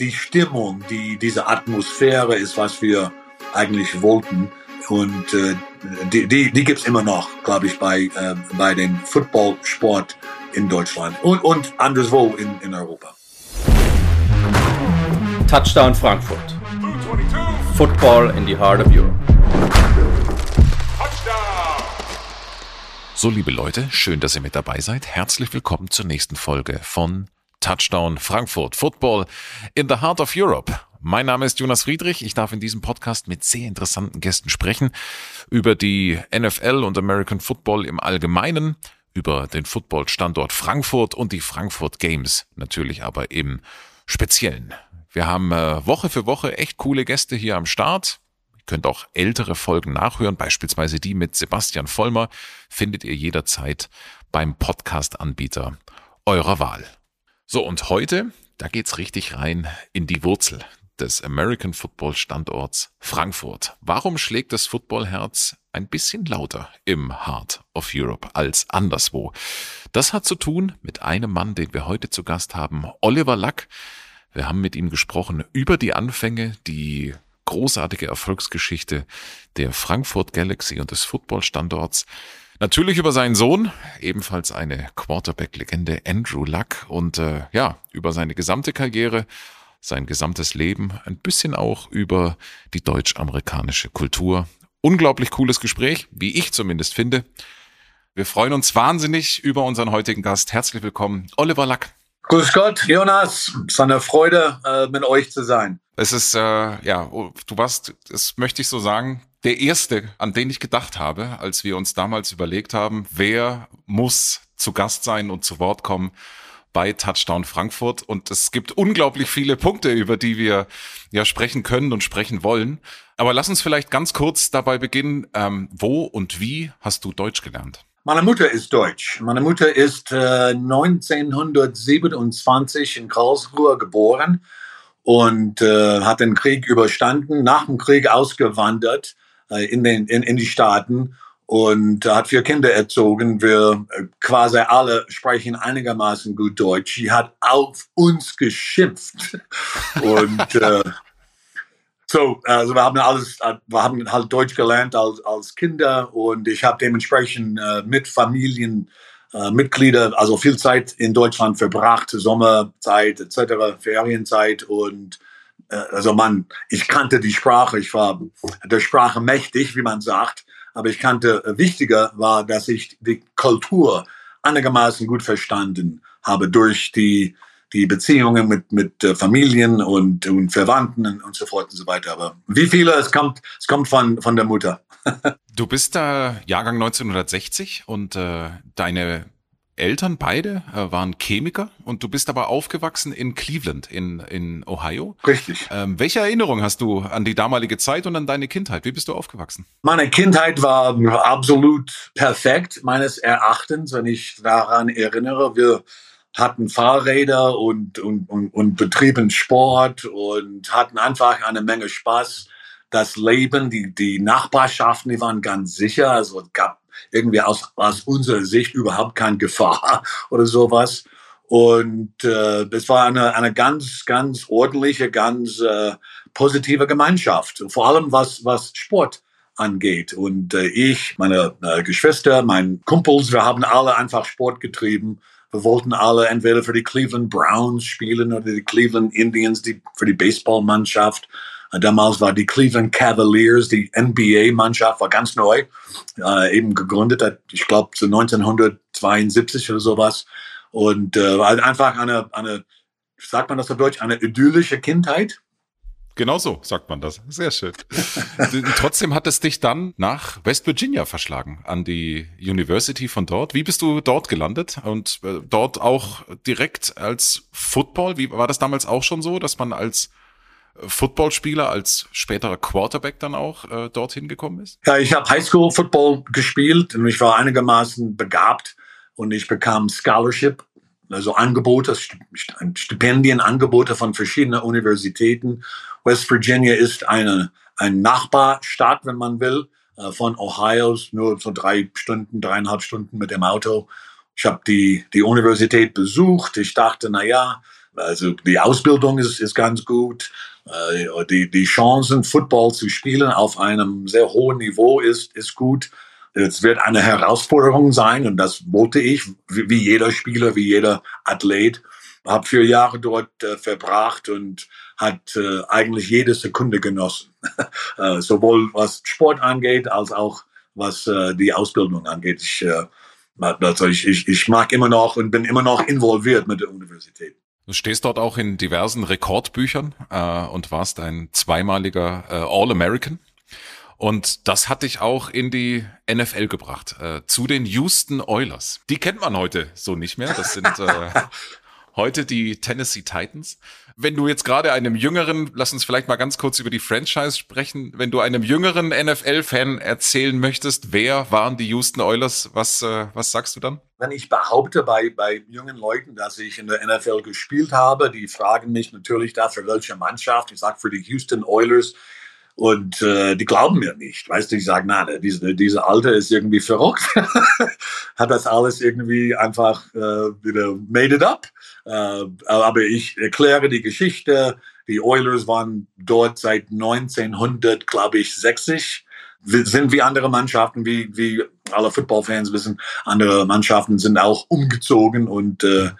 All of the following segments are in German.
die Stimmung, die, diese Atmosphäre ist, was wir eigentlich wollten. Und äh, die, die, die gibt immer noch, glaube ich, bei, äh, bei dem Footballsport in Deutschland und, und anderswo in, in Europa. Touchdown Frankfurt. Football in the heart of Europe. So, liebe Leute, schön, dass ihr mit dabei seid. Herzlich willkommen zur nächsten Folge von Touchdown Frankfurt Football in the Heart of Europe. Mein Name ist Jonas Friedrich. Ich darf in diesem Podcast mit sehr interessanten Gästen sprechen über die NFL und American Football im Allgemeinen, über den Football-Standort Frankfurt und die Frankfurt Games natürlich aber im Speziellen. Wir haben äh, Woche für Woche echt coole Gäste hier am Start. Ihr könnt auch ältere Folgen nachhören, beispielsweise die mit Sebastian Vollmer, findet ihr jederzeit beim Podcast-Anbieter eurer Wahl. So, und heute, da geht's richtig rein in die Wurzel des American Football Standorts Frankfurt. Warum schlägt das Footballherz ein bisschen lauter im Heart of Europe als anderswo? Das hat zu tun mit einem Mann, den wir heute zu Gast haben, Oliver Lack. Wir haben mit ihm gesprochen über die Anfänge, die großartige Erfolgsgeschichte der Frankfurt Galaxy und des Footballstandorts. Natürlich über seinen Sohn, ebenfalls eine Quarterback-Legende Andrew Luck und äh, ja, über seine gesamte Karriere, sein gesamtes Leben, ein bisschen auch über die deutsch-amerikanische Kultur. Unglaublich cooles Gespräch, wie ich zumindest finde. Wir freuen uns wahnsinnig über unseren heutigen Gast. Herzlich willkommen, Oliver Lack. Grüß Gott, Jonas. Es ist eine Freude, äh, mit euch zu sein. Es ist, äh, ja, du warst, das möchte ich so sagen, der erste, an den ich gedacht habe, als wir uns damals überlegt haben, wer muss zu Gast sein und zu Wort kommen bei Touchdown Frankfurt. Und es gibt unglaublich viele Punkte, über die wir ja sprechen können und sprechen wollen. Aber lass uns vielleicht ganz kurz dabei beginnen. Ähm, wo und wie hast du Deutsch gelernt? Meine Mutter ist deutsch. Meine Mutter ist äh, 1927 in Karlsruhe geboren und äh, hat den Krieg überstanden, nach dem Krieg ausgewandert in, den, in, in die Staaten und hat vier Kinder erzogen. Wir äh, quasi alle sprechen einigermaßen gut Deutsch. Sie hat auf uns geschimpft. und äh, so, also wir haben alles, äh, wir haben halt Deutsch gelernt als, als Kinder und ich habe dementsprechend äh, mit Familien äh, also viel Zeit in Deutschland verbracht, Sommerzeit etc., Ferienzeit und äh, also man, ich kannte die Sprache, ich war der Sprache mächtig, wie man sagt, aber ich kannte, äh, wichtiger war, dass ich die Kultur einigermaßen gut verstanden habe durch die, die Beziehungen mit, mit äh, Familien und, und Verwandten und so fort und so weiter. Aber wie viele, es kommt, es kommt von, von der Mutter. du bist da Jahrgang 1960 und äh, deine Eltern beide äh, waren Chemiker und du bist aber aufgewachsen in Cleveland in, in Ohio. Richtig. Ähm, welche Erinnerung hast du an die damalige Zeit und an deine Kindheit? Wie bist du aufgewachsen? Meine Kindheit war absolut perfekt, meines Erachtens, wenn ich daran erinnere. Wir hatten Fahrräder und, und, und, und betrieben Sport und hatten einfach eine Menge Spaß. Das Leben, die, die Nachbarschaften, die waren ganz sicher. Also es gab irgendwie aus, aus unserer Sicht überhaupt keine Gefahr oder sowas. Und äh, das war eine, eine ganz, ganz ordentliche, ganz äh, positive Gemeinschaft, vor allem was, was Sport angeht. Und äh, ich, meine äh, Geschwister, meine Kumpels, wir haben alle einfach Sport getrieben. Wir wollten alle entweder für die Cleveland Browns spielen oder die Cleveland Indians, die, für die Baseballmannschaft. Damals war die Cleveland Cavaliers, die NBA-Mannschaft, war ganz neu, äh, eben gegründet, ich glaube zu 1972 oder sowas. Und äh, einfach eine, eine, sagt man das auf Deutsch, eine idyllische Kindheit. Genau so sagt man das. Sehr schön. Trotzdem hat es dich dann nach West Virginia verschlagen, an die University von dort. Wie bist du dort gelandet und äh, dort auch direkt als Football? Wie war das damals auch schon so, dass man als Footballspieler, als späterer Quarterback dann auch äh, dorthin gekommen ist? Ja, ich habe Highschool-Football gespielt und ich war einigermaßen begabt und ich bekam Scholarship, also Angebote, Stipendienangebote von verschiedenen Universitäten. West Virginia ist eine, ein Nachbarstaat, wenn man will, äh, von Ohio, nur so drei Stunden, dreieinhalb Stunden mit dem Auto. Ich habe die, die Universität besucht. Ich dachte, na ja, Also die Ausbildung ist, ist ganz gut. Äh, die, die Chancen, Football zu spielen auf einem sehr hohen Niveau ist, ist gut. Es wird eine Herausforderung sein und das wollte ich, wie, jeder Spieler, wie jeder Athlet. Habe vier Jahre dort äh, verbracht und hat äh, eigentlich jede Sekunde genossen. äh, sowohl was Sport angeht, als auch was äh, die Ausbildung angeht. Ich, äh, also ich, ich, ich mag immer noch und bin immer noch involviert mit der Universität. Du stehst dort auch in diversen Rekordbüchern äh, und warst ein zweimaliger äh, All-American. Und das hat dich auch in die NFL gebracht, äh, zu den Houston Oilers. Die kennt man heute so nicht mehr. Das sind äh, heute die Tennessee Titans. Wenn du jetzt gerade einem jüngeren, lass uns vielleicht mal ganz kurz über die Franchise sprechen, wenn du einem jüngeren NFL-Fan erzählen möchtest, wer waren die Houston Oilers, was, äh, was sagst du dann? Wenn ich behaupte bei, bei jungen Leuten, dass ich in der NFL gespielt habe, die fragen mich natürlich dafür, welche Mannschaft. Ich sage für die Houston Oilers. Und äh, die glauben mir nicht. Weißt du, ich sage, na, diese, diese Alte ist irgendwie verrückt. Hat das alles irgendwie einfach äh, wieder made it up. Äh, aber ich erkläre die Geschichte. Die Oilers waren dort seit 1900, glaube ich, 60. Sind wie andere Mannschaften, wie, wie alle Footballfans wissen, andere Mannschaften sind auch umgezogen und äh,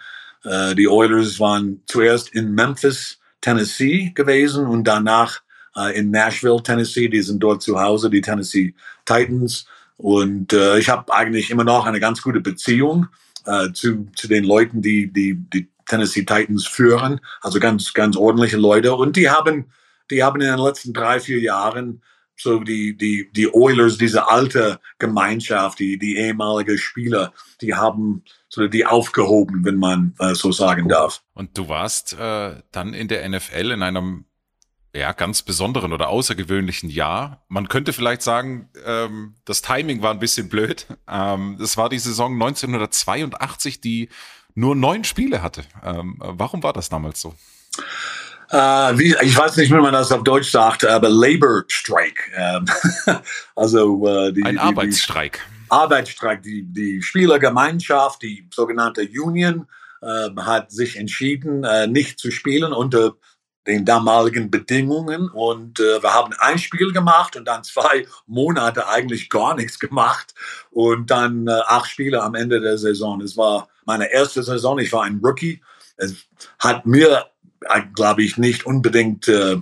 äh, die Oilers waren zuerst in Memphis, Tennessee gewesen und danach äh, in Nashville, Tennessee. Die sind dort zu Hause, die Tennessee Titans. Und äh, ich habe eigentlich immer noch eine ganz gute Beziehung äh, zu, zu den Leuten, die, die die Tennessee Titans führen. Also ganz, ganz ordentliche Leute. Und die haben, die haben in den letzten drei, vier Jahren so die, die, die Oilers, diese alte Gemeinschaft, die, die ehemalige Spieler, die haben so die aufgehoben, wenn man äh, so sagen darf. Und du warst äh, dann in der NFL in einem ja, ganz besonderen oder außergewöhnlichen Jahr. Man könnte vielleicht sagen, ähm, das Timing war ein bisschen blöd. Ähm, das war die Saison 1982, die nur neun Spiele hatte. Ähm, warum war das damals so? Uh, wie, ich weiß nicht, wie man das auf Deutsch sagt, aber Labor Strike. Ähm, also uh, die, ein die, Arbeitsstreik. Die Arbeitsstreik. Die, die Spielergemeinschaft, die sogenannte Union, äh, hat sich entschieden, äh, nicht zu spielen unter den damaligen Bedingungen und äh, wir haben ein Spiel gemacht und dann zwei Monate eigentlich gar nichts gemacht und dann äh, acht Spiele am Ende der Saison. Es war meine erste Saison, ich war ein Rookie. Es hat mir, äh, glaube ich, nicht unbedingt äh,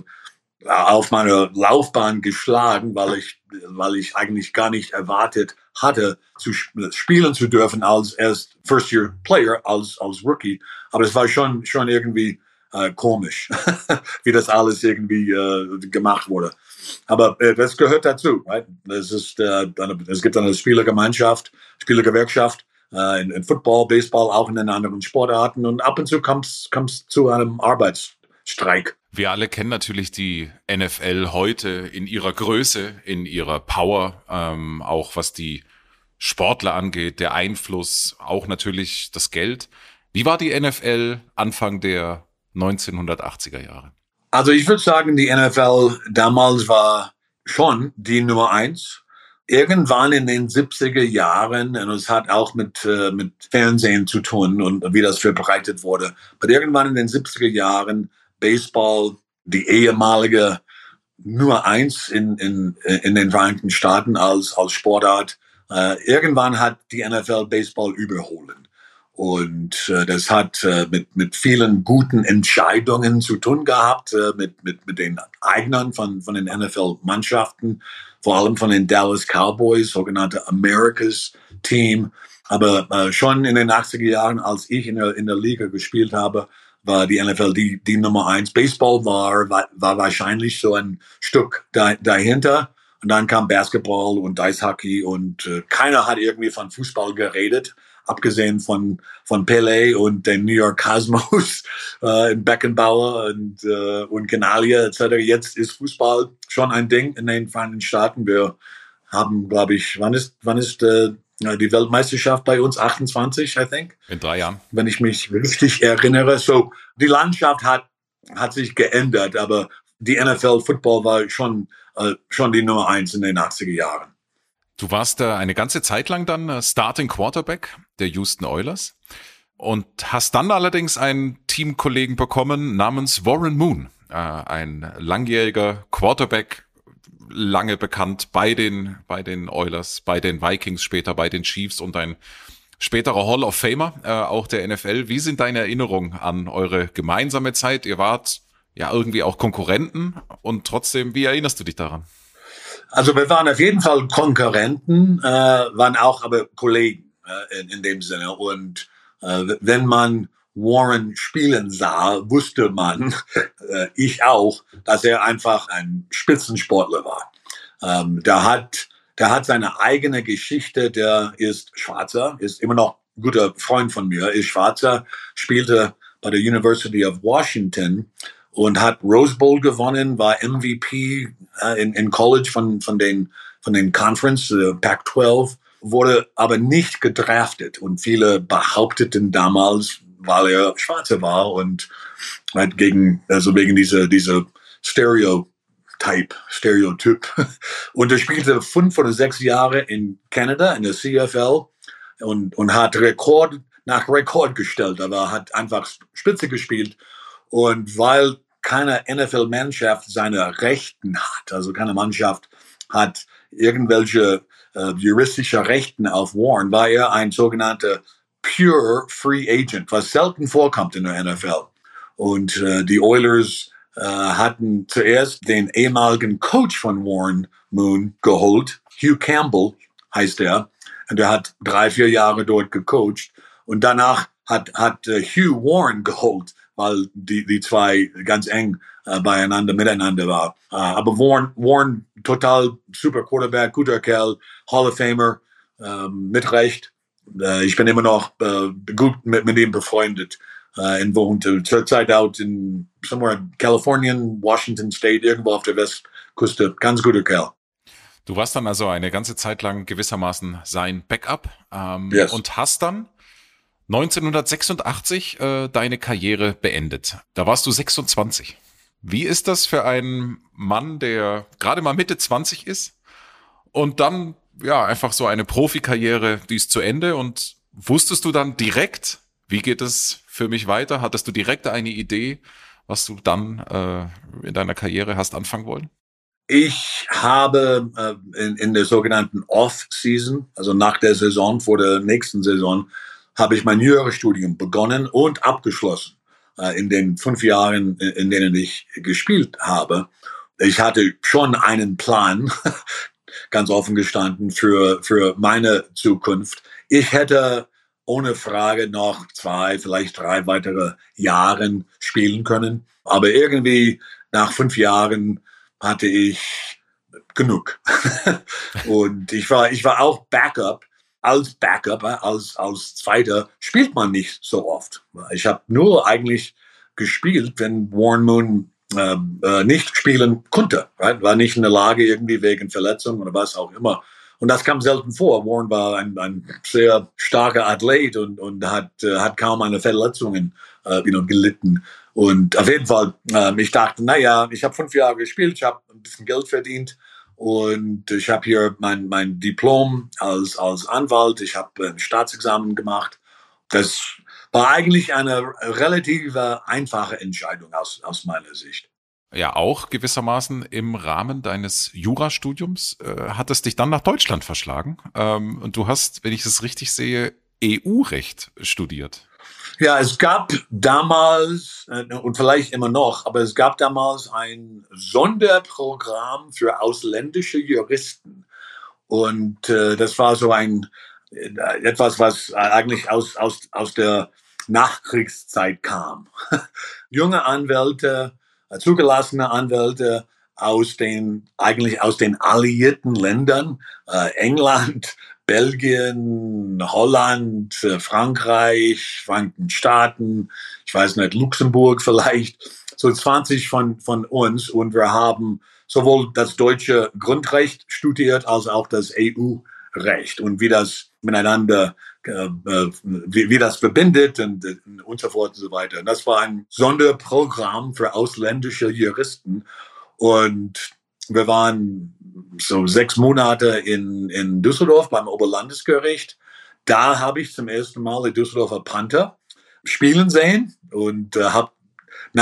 auf meine Laufbahn geschlagen, weil ich, weil ich eigentlich gar nicht erwartet hatte, zu spielen zu dürfen als erst First Year Player, als, als Rookie. Aber es war schon, schon irgendwie äh, komisch, wie das alles irgendwie äh, gemacht wurde. Aber äh, das gehört dazu. Right? Das ist, äh, eine, es gibt eine Spielergemeinschaft, Spielergewerkschaft äh, in, in Football, Baseball, auch in den anderen Sportarten. Und ab und zu kommt es zu einem Arbeitsstreik. Wir alle kennen natürlich die NFL heute in ihrer Größe, in ihrer Power, ähm, auch was die Sportler angeht, der Einfluss, auch natürlich das Geld. Wie war die NFL Anfang der 1980er Jahre? Also ich würde sagen, die NFL damals war schon die Nummer eins. Irgendwann in den 70er Jahren, und es hat auch mit, äh, mit Fernsehen zu tun und wie das verbreitet wurde, aber irgendwann in den 70er Jahren Baseball, die ehemalige Nummer eins in, in, in den Vereinigten Staaten als, als Sportart, äh, irgendwann hat die NFL Baseball überholen. Und äh, das hat äh, mit, mit vielen guten Entscheidungen zu tun gehabt, äh, mit, mit, mit den Eignern von, von den NFL-Mannschaften, vor allem von den Dallas Cowboys, sogenannte Americas Team. Aber äh, schon in den 80er Jahren, als ich in der, in der Liga gespielt habe, war die NFL die, die Nummer eins. Baseball war, war, war wahrscheinlich so ein Stück da, dahinter. Und dann kam Basketball und Eishockey und äh, keiner hat irgendwie von Fußball geredet abgesehen von, von Pele und den New York Cosmos, äh, in Beckenbauer und, äh, und Genalia etc. Jetzt ist Fußball schon ein Ding in den Vereinigten Staaten. Wir haben, glaube ich, wann ist, wann ist äh, die Weltmeisterschaft bei uns? 28, I think. In drei Jahren. Wenn ich mich richtig erinnere. So, die Landschaft hat, hat sich geändert, aber die NFL Football war schon, äh, schon die Nummer eins in den 80er Jahren. Du warst da eine ganze Zeit lang dann äh, Starting Quarterback der Houston Oilers. und hast dann allerdings einen Teamkollegen bekommen namens Warren Moon, äh, ein langjähriger Quarterback, lange bekannt bei den, bei den Oilers, bei den Vikings später, bei den Chiefs und ein späterer Hall of Famer, äh, auch der NFL. Wie sind deine Erinnerungen an eure gemeinsame Zeit? Ihr wart ja irgendwie auch Konkurrenten und trotzdem, wie erinnerst du dich daran? Also wir waren auf jeden Fall Konkurrenten, äh, waren auch aber Kollegen äh, in, in dem Sinne. Und äh, wenn man Warren spielen sah, wusste man, äh, ich auch, dass er einfach ein Spitzensportler war. Ähm, der hat, der hat seine eigene Geschichte, der ist Schwarzer, ist immer noch guter Freund von mir, ist Schwarzer, spielte bei der University of Washington und hat Rose Bowl gewonnen, war MVP äh, in, in College von, von den, von den Conference, äh, Pac-12, wurde aber nicht gedraftet und viele behaupteten damals, weil er Schwarze war und halt gegen, also wegen dieser, dieser Stereotype, Stereotyp. Und er spielte fünf oder sechs Jahre in Kanada, in der CFL und, und hat Rekord nach Rekord gestellt, aber hat einfach Spitze gespielt. Und weil keine NFL-Mannschaft seine Rechten hat, also keine Mannschaft hat irgendwelche äh, juristische Rechten auf Warren, war er ein sogenannter pure Free Agent, was selten vorkommt in der NFL. Und äh, die Oilers äh, hatten zuerst den ehemaligen Coach von Warren Moon geholt, Hugh Campbell heißt er, und er hat drei, vier Jahre dort gecoacht. Und danach hat, hat äh, Hugh Warren geholt, weil die, die zwei ganz eng äh, beieinander, miteinander war. Äh, aber Warren, Warren, total super Quarterback, guter Kerl, Hall of Famer, ähm, mit Recht. Äh, ich bin immer noch äh, gut mit, mit ihm befreundet. Äh, in wohnte zurzeit out in somewhere in Kalifornien, Washington State, irgendwo auf der Westküste. Ganz guter Kerl. Du warst dann also eine ganze Zeit lang gewissermaßen sein Backup ähm, yes. und hast dann 1986 äh, deine Karriere beendet. Da warst du 26. Wie ist das für einen Mann, der gerade mal Mitte 20 ist und dann ja, einfach so eine Profikarriere, die ist zu Ende und wusstest du dann direkt, wie geht es für mich weiter? Hattest du direkt eine Idee, was du dann äh, in deiner Karriere hast anfangen wollen? Ich habe äh, in, in der sogenannten Off-Season, also nach der Saison, vor der nächsten Saison, habe ich mein Jurastudium begonnen und abgeschlossen äh, in den fünf Jahren, in, in denen ich gespielt habe. Ich hatte schon einen Plan, ganz offen gestanden, für, für meine Zukunft. Ich hätte ohne Frage noch zwei, vielleicht drei weitere Jahren spielen können. Aber irgendwie nach fünf Jahren hatte ich genug. und ich war, ich war auch Backup. Als Backup, äh, als, als Zweiter spielt man nicht so oft. Ich habe nur eigentlich gespielt, wenn Warren Moon äh, äh, nicht spielen konnte. Right? War nicht in der Lage, irgendwie wegen Verletzung oder was auch immer. Und das kam selten vor. Warren war ein, ein sehr starker Athlet und, und hat, äh, hat kaum eine Verletzungen äh, you know, gelitten. Und auf jeden Fall, äh, ich dachte, naja, ich habe fünf Jahre gespielt, ich habe ein bisschen Geld verdient und ich habe hier mein, mein Diplom als, als Anwalt, ich habe ein Staatsexamen gemacht. Das war eigentlich eine relativ einfache Entscheidung aus, aus meiner Sicht. Ja, auch gewissermaßen im Rahmen deines Jurastudiums äh, hat es dich dann nach Deutschland verschlagen. Ähm, und du hast, wenn ich es richtig sehe, EU-Recht studiert. Ja, es gab damals, äh, und vielleicht immer noch, aber es gab damals ein Sonderprogramm für ausländische Juristen. Und äh, das war so ein äh, etwas, was eigentlich aus, aus, aus der Nachkriegszeit kam. Junge Anwälte, äh, zugelassene Anwälte aus den, eigentlich aus den alliierten Ländern, äh, England, Belgien, Holland, äh, Frankreich, Vereinigten Staaten, ich weiß nicht, Luxemburg vielleicht, so 20 von, von uns und wir haben sowohl das deutsche Grundrecht studiert als auch das EU-Recht und wie das miteinander äh, äh, wie, wie das verbindet und, und so fort und so weiter. Und das war ein Sonderprogramm für ausländische Juristen. Und wir waren so sechs Monate in, in Düsseldorf beim Oberlandesgericht. Da habe ich zum ersten Mal die Düsseldorfer Panther spielen sehen und äh, habe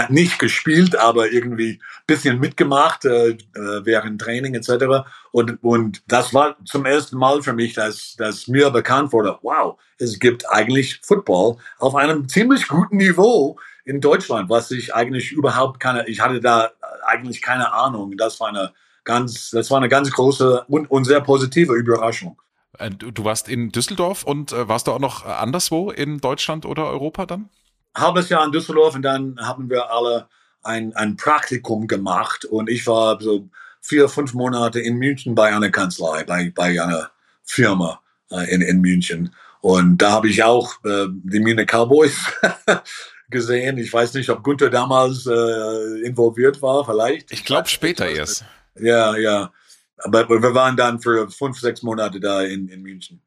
nicht gespielt, aber irgendwie bisschen mitgemacht äh, äh, während Training etc. Und, und das war zum ersten Mal für mich, dass, dass mir bekannt wurde, wow, es gibt eigentlich Football auf einem ziemlich guten Niveau in Deutschland, was ich eigentlich überhaupt keine, ich hatte da eigentlich keine Ahnung. Das war eine ganz, das war eine ganz große und, und sehr positive Überraschung. Äh, du warst in Düsseldorf und äh, warst du auch noch anderswo in Deutschland oder Europa dann? Halbes Jahr in Düsseldorf und dann haben wir alle ein, ein Praktikum gemacht und ich war so vier, fünf Monate in München bei einer Kanzlei, bei, bei einer Firma äh, in, in München. Und da habe ich auch äh, die Mine Cowboys gesehen. Ich weiß nicht, ob Gunther damals äh, involviert war, vielleicht. Ich glaube später erst. Ja, ja. Aber wir waren dann für fünf, sechs Monate da in, in München.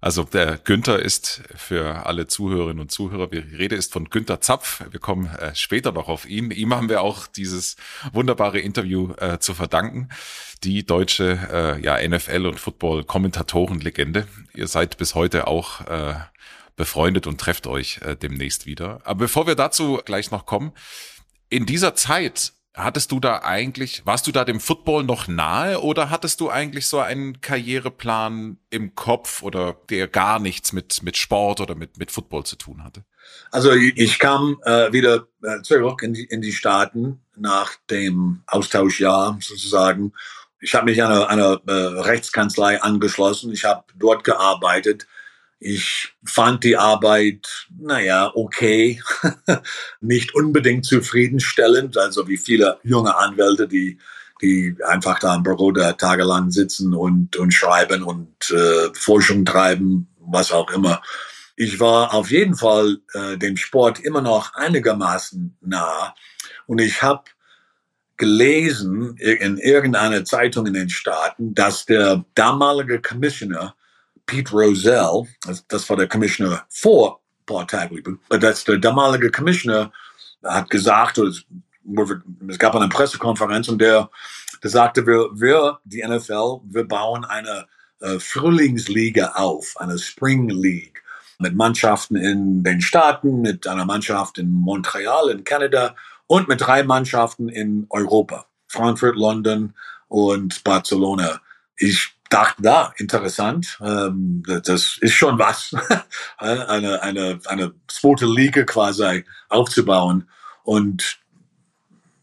Also der Günther ist für alle Zuhörerinnen und Zuhörer, die Rede ist von Günther Zapf. Wir kommen äh, später noch auf ihn. Ihm haben wir auch dieses wunderbare Interview äh, zu verdanken. Die deutsche äh, ja, NFL- und Football-Kommentatorenlegende. Ihr seid bis heute auch äh, befreundet und trefft euch äh, demnächst wieder. Aber bevor wir dazu gleich noch kommen, in dieser Zeit hattest du da eigentlich, warst du da dem Football noch nahe oder hattest du eigentlich so einen Karriereplan im Kopf oder der gar nichts mit, mit Sport oder mit, mit Football zu tun hatte? Also ich kam äh, wieder äh, zurück in die, in die Staaten nach dem Austauschjahr sozusagen. Ich habe mich einer, einer äh, Rechtskanzlei angeschlossen. Ich habe dort gearbeitet ich fand die Arbeit, naja, okay, nicht unbedingt zufriedenstellend, also wie viele junge Anwälte, die, die einfach da im Büro da tagelang sitzen und, und schreiben und äh, Forschung treiben, was auch immer. Ich war auf jeden Fall äh, dem Sport immer noch einigermaßen nah und ich habe gelesen in irgendeiner Zeitung in den Staaten, dass der damalige Commissioner Pete Rozelle, das, war der Commissioner vor Paul Tagliabue, dass der damalige Commissioner hat gesagt, es gab eine Pressekonferenz und der, der sagte, wir, wir, die NFL, wir bauen eine äh, Frühlingsliga auf, eine Spring League mit Mannschaften in den Staaten, mit einer Mannschaft in Montreal in Kanada und mit drei Mannschaften in Europa, Frankfurt, London und Barcelona. Ich dachte, da, interessant, ähm, das ist schon was, eine, eine, eine zweite Liga quasi aufzubauen. Und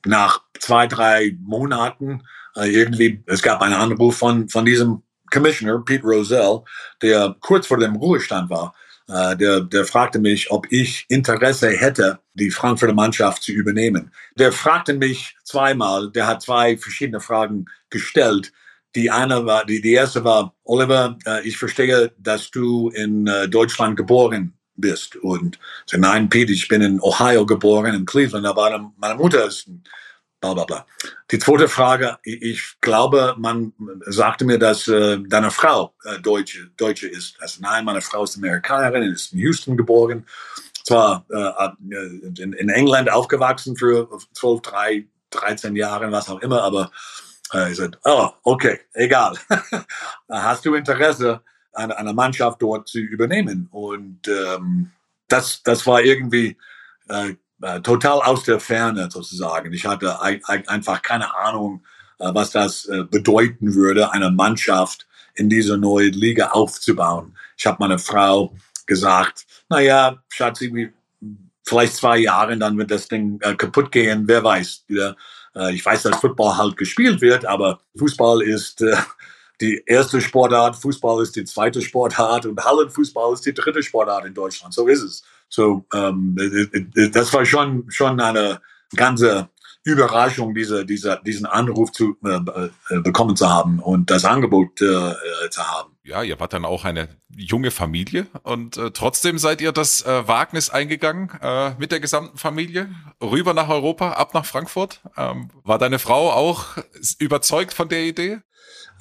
nach zwei, drei Monaten äh, irgendwie, es gab einen Anruf von, von diesem Commissioner, Pete Rosell, der kurz vor dem Ruhestand war. Äh, der, der fragte mich, ob ich Interesse hätte, die Frankfurter Mannschaft zu übernehmen. Der fragte mich zweimal, der hat zwei verschiedene Fragen gestellt die eine war, die, die erste war, Oliver, äh, ich verstehe, dass du in äh, Deutschland geboren bist. Und so, nein, Pete, ich bin in Ohio geboren, in Cleveland, aber meine Mutter ist bla bla bla. Die zweite Frage, ich glaube, man sagte mir, dass äh, deine Frau äh, Deutsche, Deutsche ist. Also nein, meine Frau ist Amerikanerin, ist in Houston geboren, zwar äh, in, in England aufgewachsen für 12, 3, 13 Jahre, was auch immer, aber äh, ich sagte, oh, okay, egal. Hast du Interesse, eine, eine Mannschaft dort zu übernehmen? Und ähm, das, das war irgendwie äh, äh total aus der Ferne sozusagen. Ich hatte einfach keine Ahnung, äh, was das äh, bedeuten würde, eine Mannschaft in dieser neuen Liga aufzubauen. Ich habe meiner Frau gesagt, naja, Schatzi, vielleicht zwei Jahre, dann wird das Ding äh, kaputt gehen, wer weiß. Wieder. Äh, ich weiß, dass Football halt gespielt wird, aber Fußball ist äh, die erste Sportart, Fußball ist die zweite Sportart und Hallenfußball ist die dritte Sportart in Deutschland. So ist es. So, ähm, das war schon, schon eine ganze Überraschung, diese, diese, diesen Anruf zu äh, äh, bekommen zu haben und das Angebot äh, äh, zu haben. Ja, ihr wart dann auch eine junge Familie und äh, trotzdem seid ihr das äh, Wagnis eingegangen mit der gesamten Familie rüber nach Europa, ab nach Frankfurt. Ähm, war deine Frau auch überzeugt von der Idee?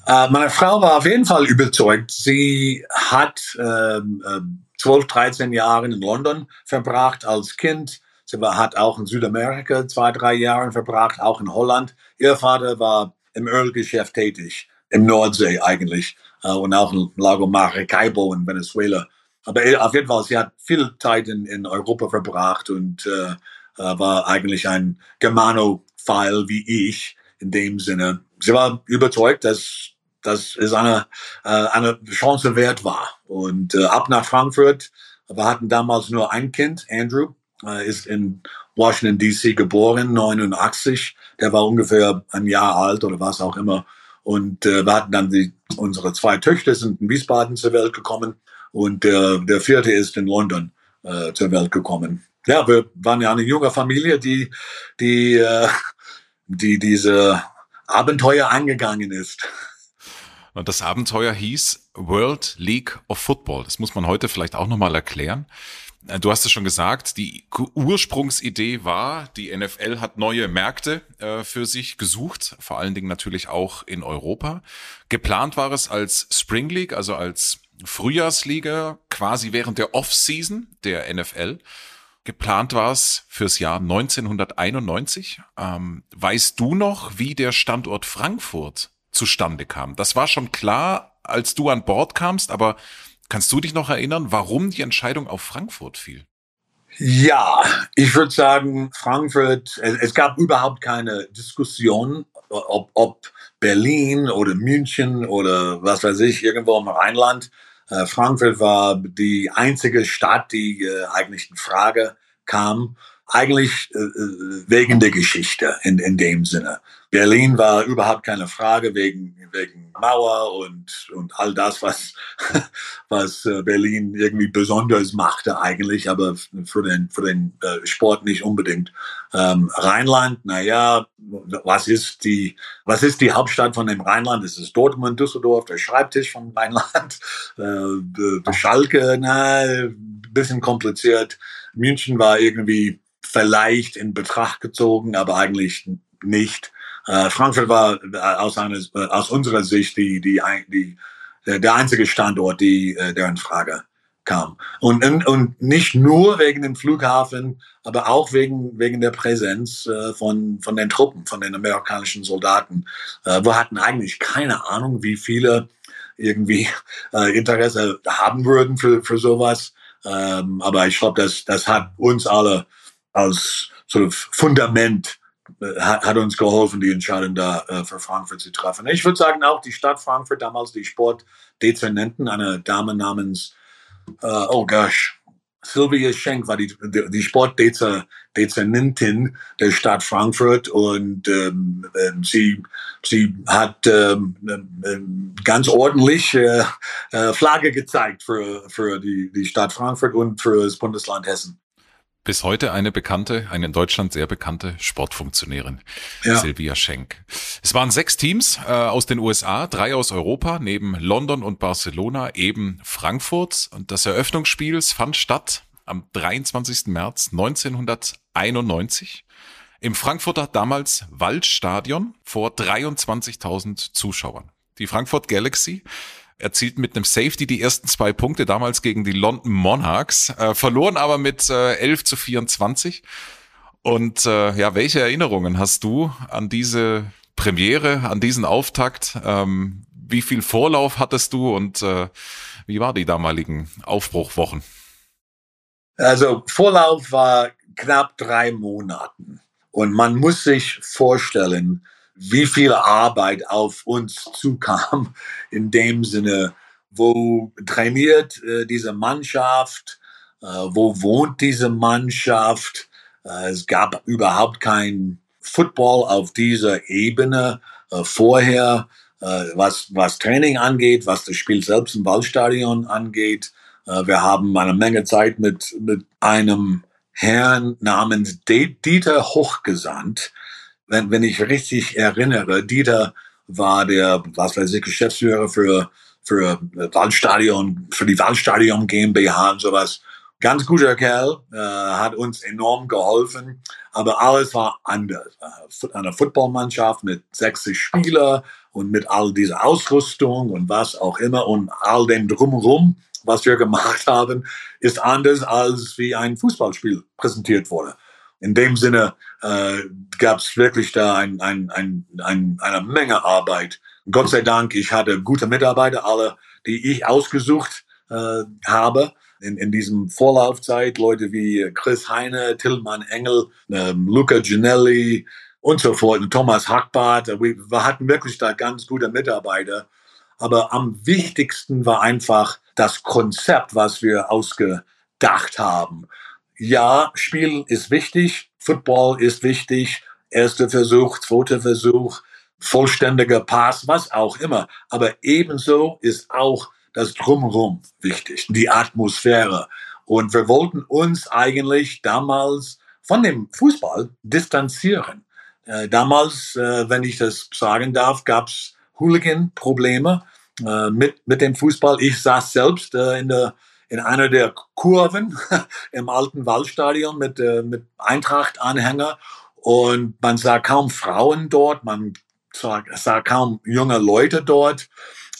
Meine Frau war auf jeden Fall überzeugt. Sie hat ähm, äh, 12, 13 Jahre in London verbracht als Kind Sie war, hat auch in Südamerika zwei, drei Jahre verbracht, auch in Holland. Ihr Vater war im Ölgeschäft tätig, im Nordsee eigentlich, äh, und auch in Lago Maracaibo in Venezuela. aber auf jeden Fall, sie hat viel Zeit in, in Europa verbracht und äh, war eigentlich ein Germano-File wie ich in dem Sinne. Sie war überzeugt, dass dass es eine, äh, eine Chance wert war. Und äh, ab nach Frankfurt. Wir hatten damals nur ein Kind, Andrew, äh, ist in Washington DC geboren, 89. Der war ungefähr ein Jahr alt oder was auch immer. Und äh, wir hatten dann die, unsere zwei Töchter sind in Wiesbaden zur Welt gekommen und der, der vierte ist in London äh, zur Welt gekommen. Ja, wir waren ja eine junge Familie, die, die, äh, die diese Abenteuer angegangen ist. Und das Abenteuer hieß World League of Football. Das muss man heute vielleicht auch nochmal erklären. Äh, du hast es schon gesagt, die Ursprungsidee war, die NFL hat neue Märkte äh, für sich gesucht, vor allen Dingen natürlich auch in Europa. Geplant war es als Spring League, also als Frühjahrsliga, quasi während der Off-Season der NFL. Geplant war es fürs Jahr 1991. Ähm, weißt du noch, wie der Standort Frankfurt zustande kam. Das war schon klar, als du an Bord kamst, aber kannst du dich noch erinnern, warum die Entscheidung auf Frankfurt fiel? Ja, ich würde sagen, Frankfurt, es, gab überhaupt keine Diskussion, ob, ob, Berlin oder München oder was weiß ich, irgendwo im Rheinland. Äh, Frankfurt war die einzige Stadt, die äh, eigentlich in Frage kam. Eigentlich äh wegen der Geschichte in, in dem Sinne. Berlin war überhaupt keine Frage wegen, wegen Mauer und, und all das, was, was äh, Berlin irgendwie besonders machte eigentlich, aber für den, für den äh, Sport nicht unbedingt. Ähm, Rheinland, naja, was ist die, was ist die Hauptstadt von dem Rheinland? Es ist Dortmund, Düsseldorf, der Schreibtisch von Rheinland, äh, Schalke, na, bisschen kompliziert. München war irgendwie vielleicht in Betracht gezogen, aber eigentlich nicht. Äh, Frankfurt war äh, aus, einer, äh, aus unserer Sicht die, die, die, der einzige Standort, die, der in Frage kam. Und, und nicht nur wegen dem Flughafen, aber auch wegen, wegen der Präsenz von, von den Truppen, von den amerikanischen Soldaten. wir hatten eigentlich keine Ahnung, wie viele irgendwie Interesse haben würden für, für sowas. Ähm, aber ich glaube, das, das hat uns alle als sort of Fundament hat, hat uns geholfen, die Entscheidung da äh, für Frankfurt zu treffen. Ich würde sagen auch die Stadt Frankfurt, damals die Sportdezernenten, eine Dame namens, äh, oh gosh, Sylvia Schenk war die, die, die Sportdezernentin der Stadt Frankfurt und ähm, ähm, sie, sie hat ähm, ähm, ganz ordentlich äh, äh, Flagge gezeigt für, für die, die Stadt Frankfurt und für das Bundesland Hessen bis heute eine bekannte, eine in Deutschland sehr bekannte Sportfunktionärin, ja. Silvia Schenk. Es waren sechs Teams äh, aus den USA, drei aus Europa, neben London und Barcelona eben Frankfurt. Und das Eröffnungsspiel fand statt am 23. März 1991 im Frankfurter damals Waldstadion vor 23.000 Zuschauern. Die Frankfurt Galaxy erzielten mit einem Safety die ersten zwei Punkte damals gegen die London Monarchs, äh, verloren aber mit äh, 11 zu 24. Und äh, ja, welche Erinnerungen hast du an diese Premiere, an diesen Auftakt? Ähm, wie viel Vorlauf hattest du und äh, wie war die damaligen Aufbruchwochen? Also Vorlauf war knapp drei Monaten. Und man muss sich vorstellen, wie viel Arbeit auf uns zukam, in dem Sinne, wo trainiert äh, diese Mannschaft, äh, wo wohnt diese Mannschaft. Äh, es gab überhaupt kein Football auf dieser Ebene äh, vorher, äh, was, was Training angeht, was das Spiel selbst im Ballstadion angeht. Äh, wir haben eine Menge Zeit mit, mit einem Herrn namens Dieter Hochgesandt, wenn, wenn ich richtig erinnere, Dieter war der, was weiß ich, Geschäftsführer für, für Waldstadion, für die Waldstadion GmbH und sowas. Ganz guter Kerl, äh, hat uns enorm geholfen, aber alles war anders. Äh, eine Footballmannschaft mit 60 Spieler und mit all dieser Ausrüstung und was auch immer und all dem drumherum, was wir gemacht haben, ist anders als wie ein Fußballspiel präsentiert wurde in dem Sinne äh, gab es wirklich da ein, ein, ein, ein, eine Menge Arbeit. Gott sei Dank, ich hatte gute Mitarbeiter, alle, die ich ausgesucht äh, habe. in, in diesem Vorlaufzeit, Leute wie Chris Heine, Tillmann Engel, ähm, Luca Ginelli und so fort, Thomas Hackbart. Wir, wir hatten wirklich da ganz gute Mitarbeiter. Aber am wichtigsten war einfach das Konzept, was wir ausgedacht haben. Ja, Spiel ist wichtig, Football ist wichtig, erster Versuch, zweiter Versuch, vollständiger Pass, was auch immer. Aber ebenso ist auch das Drumherum wichtig, die Atmosphäre. Und wir wollten uns eigentlich damals von dem Fußball distanzieren. Äh, damals, äh, wenn ich das sagen darf, gab es Hooligan-Probleme äh, mit, mit dem Fußball. Ich saß selbst äh, in, der, in einer der Kurven im alten Waldstadion mit, äh, mit Eintracht-Anhänger und man sah kaum Frauen dort, man sah, sah kaum junge Leute dort.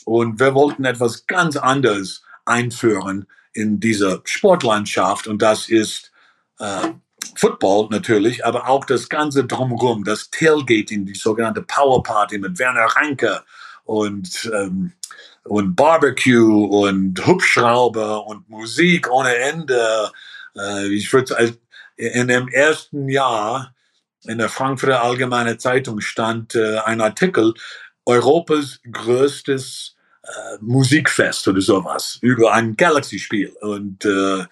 Und wir wollten etwas ganz anderes einführen in dieser Sportlandschaft. Und das ist äh, Football natürlich, aber auch das ganze Drumherum, das Tailgating, die sogenannte Power Party mit Werner Ranke und, ähm, und Barbecue und Hubschrauber und Musik ohne Ende. Äh, ich würde in dem ersten Jahr in der Frankfurter Allgemeine Zeitung stand äh, ein Artikel, Europas größtes äh, Musikfest oder sowas über ein Galaxy-Spiel. Und äh,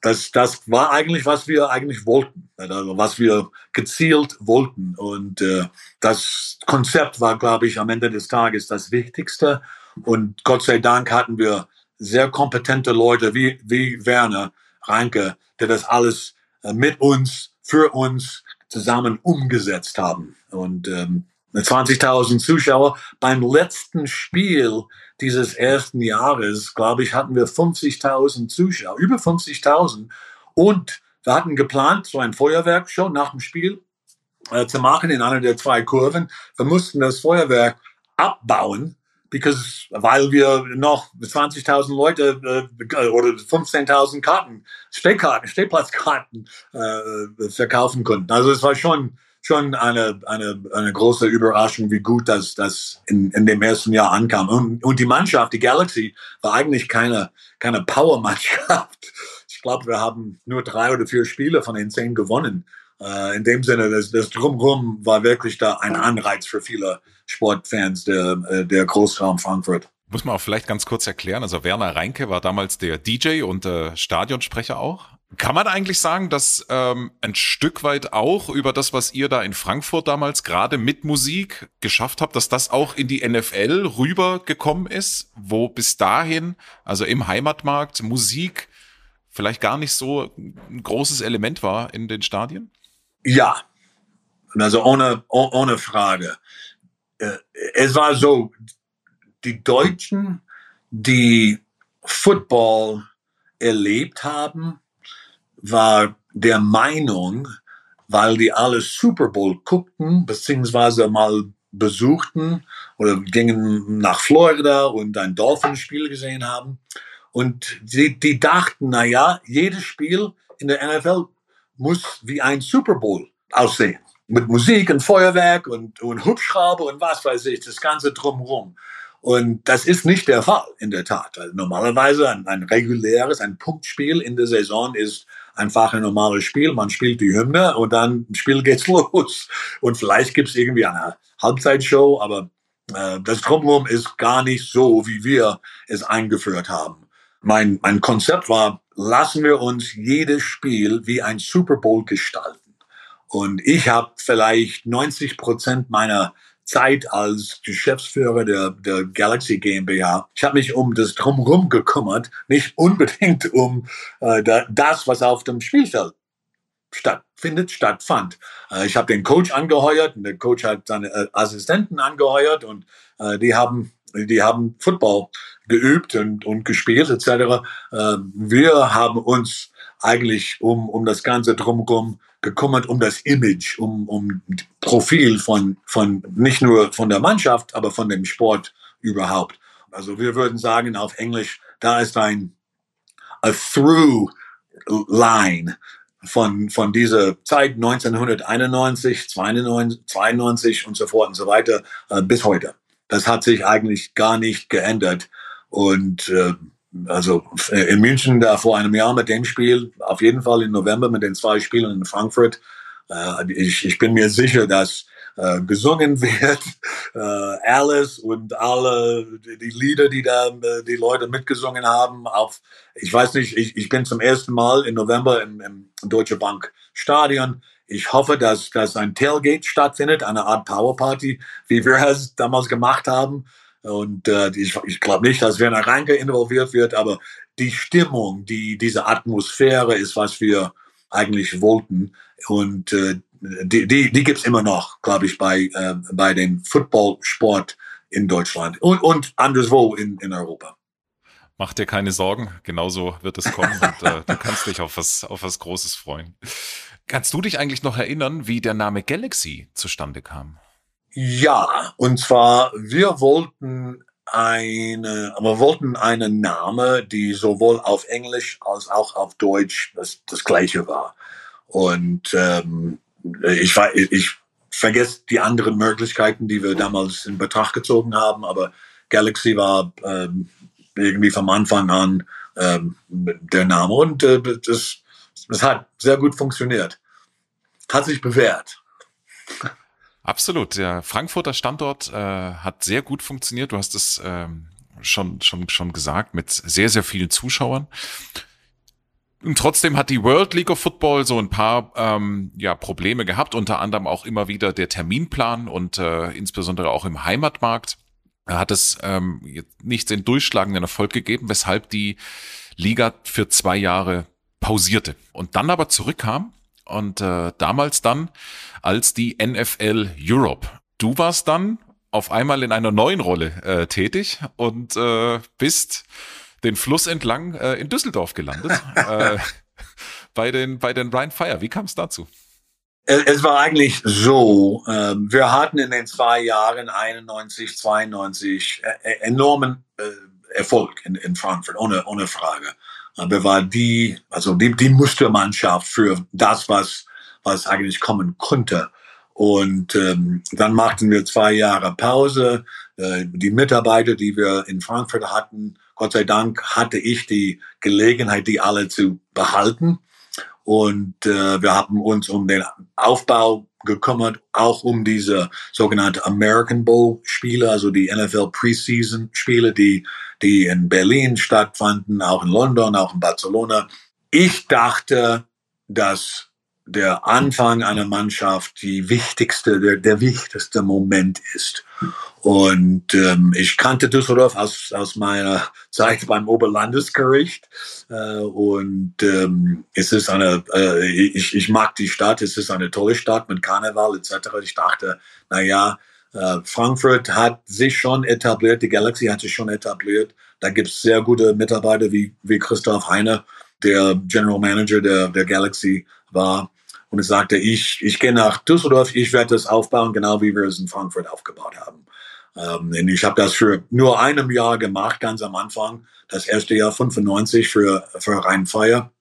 das, das war eigentlich, was wir eigentlich wollten, also was wir gezielt wollten. Und äh, das Konzept war, glaube ich, am Ende des Tages das Wichtigste. Und Gott sei Dank hatten wir sehr kompetente Leute wie, wie Werner Reinke, der das alles äh, mit uns, für uns zusammen umgesetzt haben. Und ähm, 20.000 Zuschauer. Beim letzten Spiel dieses ersten Jahres, glaube ich, hatten wir 50.000 Zuschauer, über 50.000. Und wir hatten geplant, so ein Feuerwerk schon nach dem Spiel äh, zu machen in einer der zwei Kurven. Wir mussten das Feuerwerk abbauen, because, weil wir noch 20.000 Leute äh, oder 15.000 Karten, Stehkarten, Stehplatzkarten äh, verkaufen konnten. Also es war schon schon eine, eine, eine große Überraschung, wie gut das, das in, in dem ersten Jahr ankam. Und, und die Mannschaft, die Galaxy, war eigentlich keine, keine Power-Mannschaft. Ich glaube, wir haben nur drei oder vier Spiele von den zehn gewonnen. Äh, in dem Sinne, das, das Drumherum war wirklich da ein Anreiz für viele Sportfans der, äh, der Großraum Frankfurt. Muss man auch vielleicht ganz kurz erklären. Also Werner Reinke war damals der DJ und äh, Stadionsprecher auch. Kann man eigentlich sagen, dass ähm, ein Stück weit auch über das, was ihr da in Frankfurt damals gerade mit Musik geschafft habt, dass das auch in die NFL rübergekommen ist, wo bis dahin, also im Heimatmarkt, Musik vielleicht gar nicht so ein großes Element war in den Stadien? Ja, also ohne, ohne Frage. Äh, es war so, die Deutschen, die Football erlebt haben, war der Meinung, weil die alle Super Bowl guckten, beziehungsweise mal besuchten oder gingen nach Florida und ein Dolphinspiel gesehen haben. Und die, die dachten, na ja, jedes Spiel in der NFL muss wie ein Super Bowl aussehen. Mit Musik und Feuerwerk und, und Hubschrauber und was weiß ich, das Ganze drumherum. Und das ist nicht der Fall, in der Tat. Also normalerweise ein, ein reguläres, ein Punktspiel in der Saison ist einfach ein normales Spiel. Man spielt die Hymne und dann Spiel geht's los. Und vielleicht gibt's irgendwie eine Halbzeitshow, aber äh, das Drumherum ist gar nicht so, wie wir es eingeführt haben. Mein, mein Konzept war, lassen wir uns jedes Spiel wie ein Super Bowl gestalten. Und ich habe vielleicht 90 Prozent meiner Zeit als Geschäftsführer der, der Galaxy GmbH. Ich habe mich um das Drumherum gekümmert, nicht unbedingt um äh, das, was auf dem Spielfeld stattfindet, stattfand. Äh, ich habe den Coach angeheuert und der Coach hat seine äh, Assistenten angeheuert und äh, die haben die haben Football geübt und, und gespielt etc. Äh, wir haben uns eigentlich um, um das Ganze drumherum gekümmert um das Image, um, um Profil von, von nicht nur von der Mannschaft, aber von dem Sport überhaupt. Also wir würden sagen auf Englisch, da ist ein a through line von, von dieser Zeit 1991, 92, 92 und so fort und so weiter äh, bis heute. Das hat sich eigentlich gar nicht geändert. Und äh, also in München da vor einem Jahr mit dem Spiel, auf jeden Fall im November mit den zwei Spielen in Frankfurt. Äh, ich, ich bin mir sicher, dass äh, gesungen wird, äh, Alice und alle die Lieder, die da äh, die Leute mitgesungen haben. Auf, ich weiß nicht, ich, ich bin zum ersten Mal im November im, im Deutsche Bank Stadion. Ich hoffe, dass, dass ein Tailgate stattfindet, eine Art Powerparty, wie wir es damals gemacht haben. Und äh, ich, ich glaube nicht, dass Werner Reinke involviert wird, aber die Stimmung, die, diese Atmosphäre ist, was wir eigentlich wollten. Und äh, die, die, die gibt immer noch, glaube ich, bei, äh, bei dem Footballsport in Deutschland und, und anderswo in, in Europa. Mach dir keine Sorgen, genauso wird es kommen und äh, du kannst dich auf was, auf was Großes freuen. Kannst du dich eigentlich noch erinnern, wie der Name Galaxy zustande kam? Ja, und zwar, wir wollten eine, wir wollten einen Name, die sowohl auf Englisch als auch auf Deutsch das, das gleiche war. Und ähm, ich, ich vergesse die anderen Möglichkeiten, die wir damals in Betracht gezogen haben, aber Galaxy war ähm, irgendwie vom Anfang an ähm, der Name und äh, das, das hat sehr gut funktioniert. Hat sich bewährt. Absolut. Der Frankfurter Standort äh, hat sehr gut funktioniert. Du hast es ähm, schon, schon, schon gesagt, mit sehr, sehr vielen Zuschauern. Und trotzdem hat die World League of Football so ein paar ähm, ja, Probleme gehabt, unter anderem auch immer wieder der Terminplan und äh, insbesondere auch im Heimatmarkt hat es ähm, nicht den durchschlagenden Erfolg gegeben, weshalb die Liga für zwei Jahre pausierte und dann aber zurückkam und äh, damals dann als die NFL Europe. Du warst dann auf einmal in einer neuen Rolle äh, tätig und äh, bist den Fluss entlang äh, in Düsseldorf gelandet. äh, bei den, bei den Rhein Fire. Wie kam es dazu? Es war eigentlich so, äh, wir hatten in den zwei Jahren 91, 92 äh, äh, enormen äh, Erfolg in, in Frankfurt, ohne, ohne Frage. Aber war die, also die, die Mustermannschaft für das, was, was eigentlich kommen konnte. Und ähm, dann machten wir zwei Jahre Pause. Äh, die Mitarbeiter, die wir in Frankfurt hatten, Gott sei Dank hatte ich die Gelegenheit, die alle zu behalten. Und äh, wir haben uns um den Aufbau gekümmert, auch um diese sogenannte American Bowl Spiele, also die NFL Preseason Spiele, die die in Berlin stattfanden, auch in London, auch in Barcelona. Ich dachte, dass der Anfang einer Mannschaft die wichtigste, der, der wichtigste Moment ist. Und ähm, ich kannte Düsseldorf aus, aus meiner Zeit beim Oberlandesgericht. Äh, und ähm, es ist eine, äh, ich, ich mag die Stadt, es ist eine tolle Stadt mit Karneval etc. Ich dachte, na ja, äh, Frankfurt hat sich schon etabliert, die Galaxy hat sich schon etabliert. Da gibt es sehr gute Mitarbeiter wie, wie Christoph Heine, der General Manager der, der Galaxy war. Und ich sagte, ich, ich gehe nach Düsseldorf, ich werde das aufbauen, genau wie wir es in Frankfurt aufgebaut haben. Ähm, ich habe das für nur einem Jahr gemacht, ganz am Anfang. Das erste Jahr 95 für, für Rheinfeier.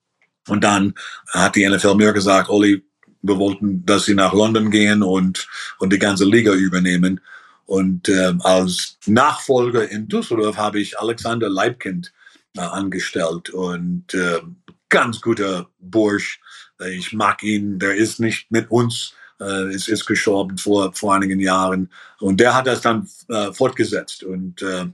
Und dann hat die NFL mir gesagt, Olli, wir wollten, dass sie nach London gehen und, und die ganze Liga übernehmen. Und äh, als Nachfolger in Düsseldorf habe ich Alexander Leibkind äh, angestellt und äh, ganz guter Bursch. Ich mag ihn. Der ist nicht mit uns. Äh, ist, ist gestorben vor, vor einigen Jahren. Und der hat das dann äh, fortgesetzt. Und äh,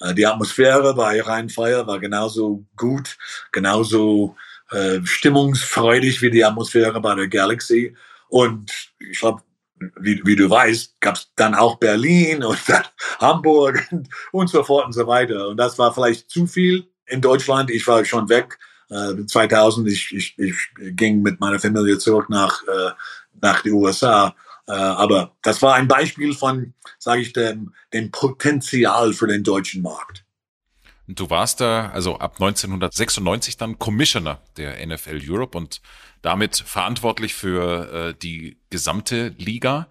äh die Atmosphäre bei Rheinfeier war genauso gut, genauso äh, stimmungsfreudig wie die Atmosphäre bei der Galaxy. Und ich glaube, wie, wie du weißt, gab es dann auch Berlin und dann Hamburg und, und so fort und so weiter. Und das war vielleicht zu viel in Deutschland. Ich war schon weg. Äh, 2000, ich, ich, ich ging mit meiner Familie zurück nach, äh, nach die USA. Äh, aber das war ein Beispiel von, sage ich, dem, dem Potenzial für den deutschen Markt. Du warst da also ab 1996 dann Commissioner der NFL Europe und damit verantwortlich für äh, die gesamte Liga.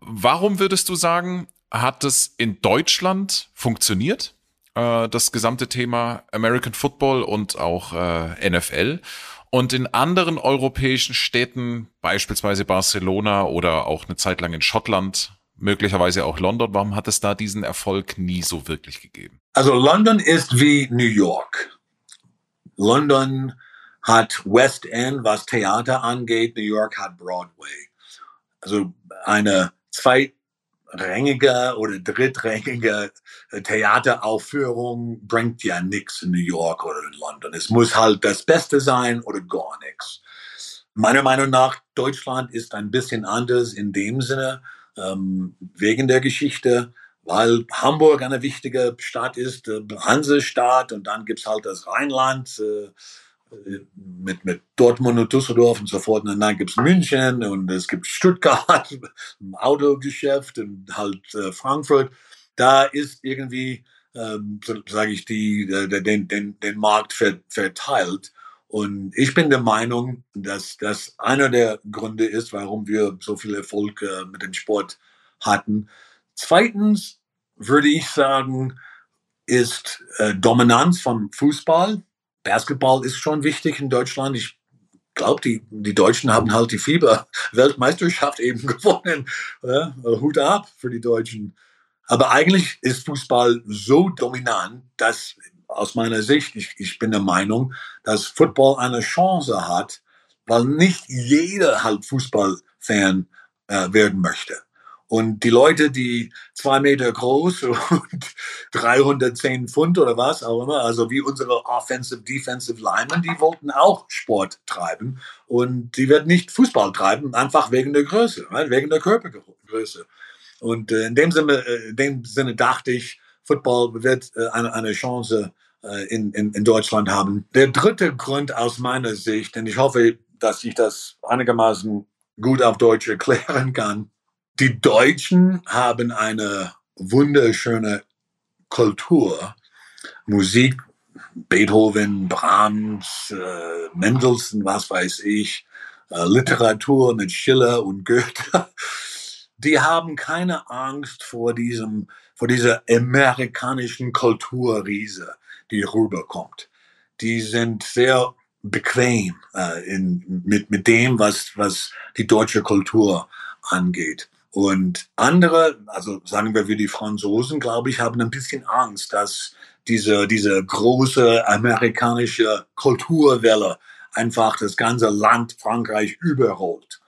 Warum würdest du sagen, hat es in Deutschland funktioniert, äh, das gesamte Thema American Football und auch äh, NFL? Und in anderen europäischen Städten, beispielsweise Barcelona oder auch eine Zeit lang in Schottland, möglicherweise auch London. Warum hat es da diesen Erfolg nie so wirklich gegeben? Also London ist wie New York. London hat West End, was Theater angeht. New York hat Broadway. Also eine zweitrangige oder drittrangige Theateraufführung bringt ja nichts in New York oder in London. Es muss halt das Beste sein oder gar nichts. Meiner Meinung nach, Deutschland ist ein bisschen anders in dem Sinne, ähm, wegen der Geschichte, weil Hamburg eine wichtige Stadt ist, äh, Hansestadt und dann gibt's halt das Rheinland äh, mit, mit Dortmund und Düsseldorf und so fort. Und dann gibt's München und es gibt Stuttgart, ein Autogeschäft und halt äh, Frankfurt. Da ist irgendwie, ähm, sage ich, die, äh, den, den, den Markt verteilt. Und ich bin der Meinung, dass das einer der Gründe ist, warum wir so viel Erfolg äh, mit dem Sport hatten. Zweitens würde ich sagen, ist äh, Dominanz vom Fußball. Basketball ist schon wichtig in Deutschland. Ich glaube, die, die Deutschen haben halt die Fieber-Weltmeisterschaft eben gewonnen. Ja, Hut ab für die Deutschen. Aber eigentlich ist Fußball so dominant, dass aus meiner Sicht, ich, ich bin der Meinung, dass Football eine Chance hat, weil nicht jeder halt Fußballfan äh, werden möchte. Und die Leute, die zwei Meter groß und 310 Pfund oder was auch immer, also wie unsere Offensive, Defensive Linemen, die wollten auch Sport treiben. Und die werden nicht Fußball treiben, einfach wegen der Größe, wegen der Körpergröße. Und äh, in dem Sinne, äh, in dem Sinne dachte ich, Football wird äh, eine, eine Chance in, in, in Deutschland haben. Der dritte Grund aus meiner Sicht, und ich hoffe, dass ich das einigermaßen gut auf Deutsch erklären kann. Die Deutschen haben eine wunderschöne Kultur, Musik, Beethoven, Brahms, äh, Mendelssohn, was weiß ich, äh, Literatur mit Schiller und Goethe. Die haben keine Angst vor diesem, vor dieser amerikanischen Kulturriese die rüberkommt. Die sind sehr bequem äh, in, mit, mit dem, was, was die deutsche Kultur angeht. Und andere, also sagen wir wie die Franzosen, glaube ich, haben ein bisschen Angst, dass diese, diese große amerikanische Kulturwelle einfach das ganze Land Frankreich überrollt.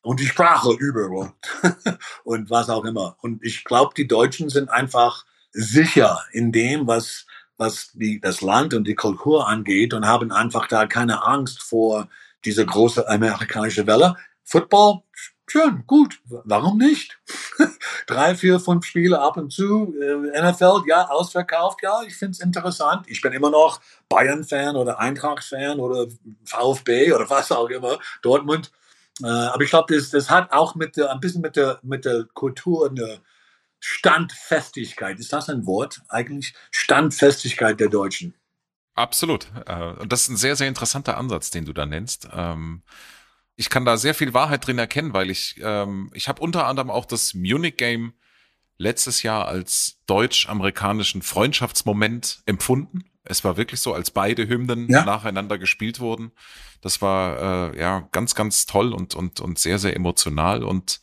Und die Sprache überrollt. und was auch immer. Und ich glaube, die Deutschen sind einfach sicher in dem, was was die, das Land und die Kultur angeht und haben einfach da keine Angst vor dieser große amerikanische Welle. Football, schön, gut, warum nicht? Drei, vier, fünf Spiele ab und zu, äh, NFL, ja, ausverkauft, ja, ich finde es interessant. Ich bin immer noch Bayern-Fan oder Eintracht-Fan oder VfB oder was auch immer, Dortmund. Äh, aber ich glaube, das, das hat auch mit der, ein bisschen mit der, mit der Kultur eine Standfestigkeit. Ist das ein Wort eigentlich? Standfestigkeit der Deutschen. Absolut. Äh, und das ist ein sehr, sehr interessanter Ansatz, den du da nennst. Ich kann da sehr viel Wahrheit drin erkennen, weil ich, ähm, ich habe unter anderem auch das Munich Game letztes Jahr als deutsch-amerikanischen Freundschaftsmoment empfunden. Es war wirklich so, als beide Hymnen ja. nacheinander gespielt wurden. Das war äh, ja ganz, ganz toll und, und, und sehr, sehr emotional. Und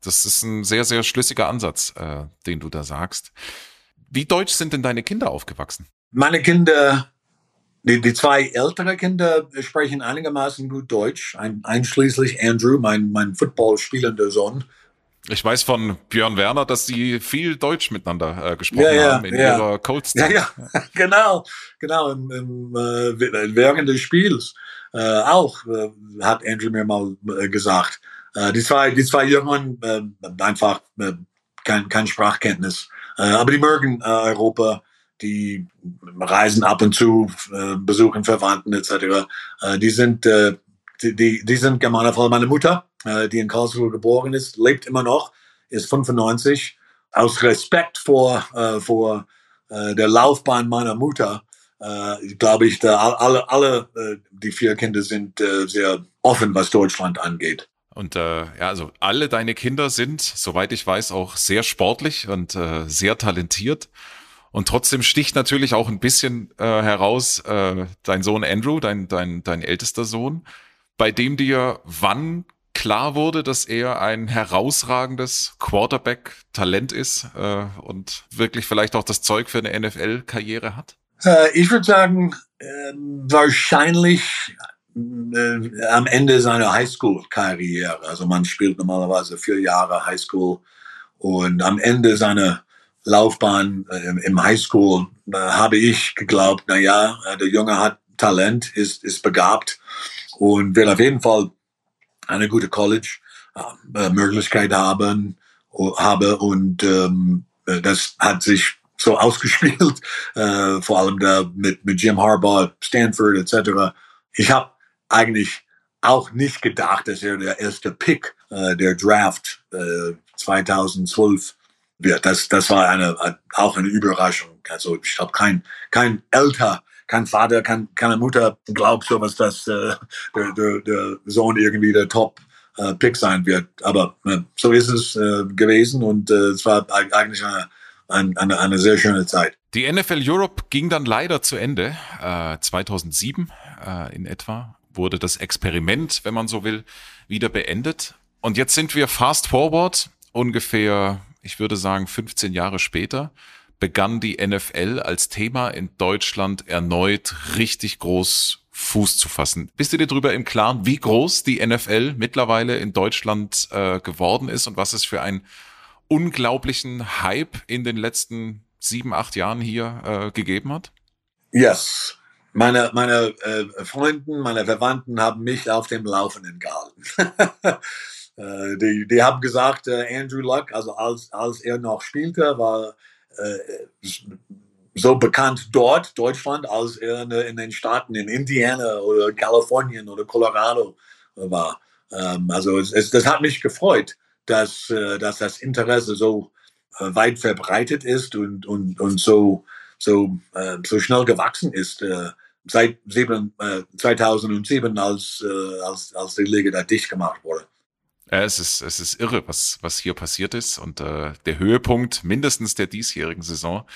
das ist ein sehr, sehr schlüssiger Ansatz, äh, den du da sagst. Wie deutsch sind denn deine Kinder aufgewachsen? Meine Kinder, die, die zwei ältere Kinder sprechen einigermaßen gut Deutsch, ein, einschließlich Andrew, mein, mein Football spielender Sohn. Ich weiß von Björn Werner, dass sie viel Deutsch miteinander äh, gesprochen ja, ja, haben in ja. ihrer Colts. Ja, ja, genau, genau. Im, im, äh, während des Spiels äh, auch äh, hat Andrew mir mal äh, gesagt, äh, die zwei, die zwei Jungen, äh, einfach äh, kein, kein Sprachkenntnis. Äh, aber die mögen äh, Europa, die reisen ab und zu, äh, besuchen Verwandten etc. Äh, die sind, äh, die, die, die sind Frau. Meine Mutter, äh, die in Karlsruhe geboren ist, lebt immer noch, ist 95. Aus Respekt vor, äh, vor äh, der Laufbahn meiner Mutter, äh, glaube ich, da alle, alle äh, die vier Kinder sind äh, sehr offen, was Deutschland angeht. Und äh, ja, also alle deine Kinder sind, soweit ich weiß, auch sehr sportlich und äh, sehr talentiert. Und trotzdem sticht natürlich auch ein bisschen äh, heraus äh, dein Sohn Andrew, dein, dein, dein ältester Sohn, bei dem dir wann klar wurde, dass er ein herausragendes Quarterback-Talent ist äh, und wirklich vielleicht auch das Zeug für eine NFL-Karriere hat? Äh, ich würde sagen, äh, wahrscheinlich am Ende seiner Highschool-Karriere. Also man spielt normalerweise vier Jahre Highschool und am Ende seiner Laufbahn äh, im Highschool äh, habe ich geglaubt, na ja, äh, der Junge hat Talent, ist, ist begabt und wird auf jeden Fall eine gute College äh, Möglichkeit haben, habe und ähm, das hat sich so ausgespielt, äh, vor allem da mit, mit Jim Harbaugh, Stanford etc. Ich habe eigentlich auch nicht gedacht, dass er der erste Pick äh, der Draft äh, 2012 wird. Das, das war eine, auch eine Überraschung. Also ich habe kein, kein Älter, kein Vater, kein, keine Mutter glaubt so was, dass äh, der, der, der Sohn irgendwie der Top äh, Pick sein wird. Aber äh, so ist es äh, gewesen und äh, es war eigentlich eine, eine, eine sehr schöne Zeit. Die NFL Europe ging dann leider zu Ende. Äh, 2007 äh, in etwa wurde das Experiment, wenn man so will, wieder beendet. Und jetzt sind wir fast forward, ungefähr, ich würde sagen, 15 Jahre später begann die NFL als Thema in Deutschland erneut richtig groß Fuß zu fassen. Bist du dir darüber im Klaren, wie groß die NFL mittlerweile in Deutschland äh, geworden ist und was es für einen unglaublichen Hype in den letzten sieben, acht Jahren hier äh, gegeben hat? Yes. Meine, meine äh, Freunden, meine Verwandten haben mich auf dem Laufenden gehalten. äh, die, die haben gesagt, äh, Andrew Luck, also als, als er noch spielte, war äh, so bekannt dort, Deutschland, als er in, in, den Staaten in Indiana oder Kalifornien oder Colorado war. Ähm, also es, es, das hat mich gefreut, dass, äh, dass das Interesse so äh, weit verbreitet ist und, und, und so, so, äh, so schnell gewachsen ist. Äh, seit sieben, äh, 2007, als, äh, als, als die Liga da dicht gemacht wurde. Ja, es ist, es ist irre, was, was hier passiert ist. Und äh, der Höhepunkt mindestens der diesjährigen Saison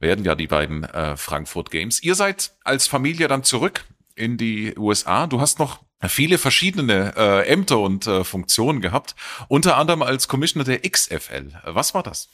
werden ja die beiden äh, Frankfurt Games. Ihr seid als Familie dann zurück in die USA. Du hast noch viele verschiedene äh, Ämter und äh, Funktionen gehabt, unter anderem als Commissioner der XFL. Was war das?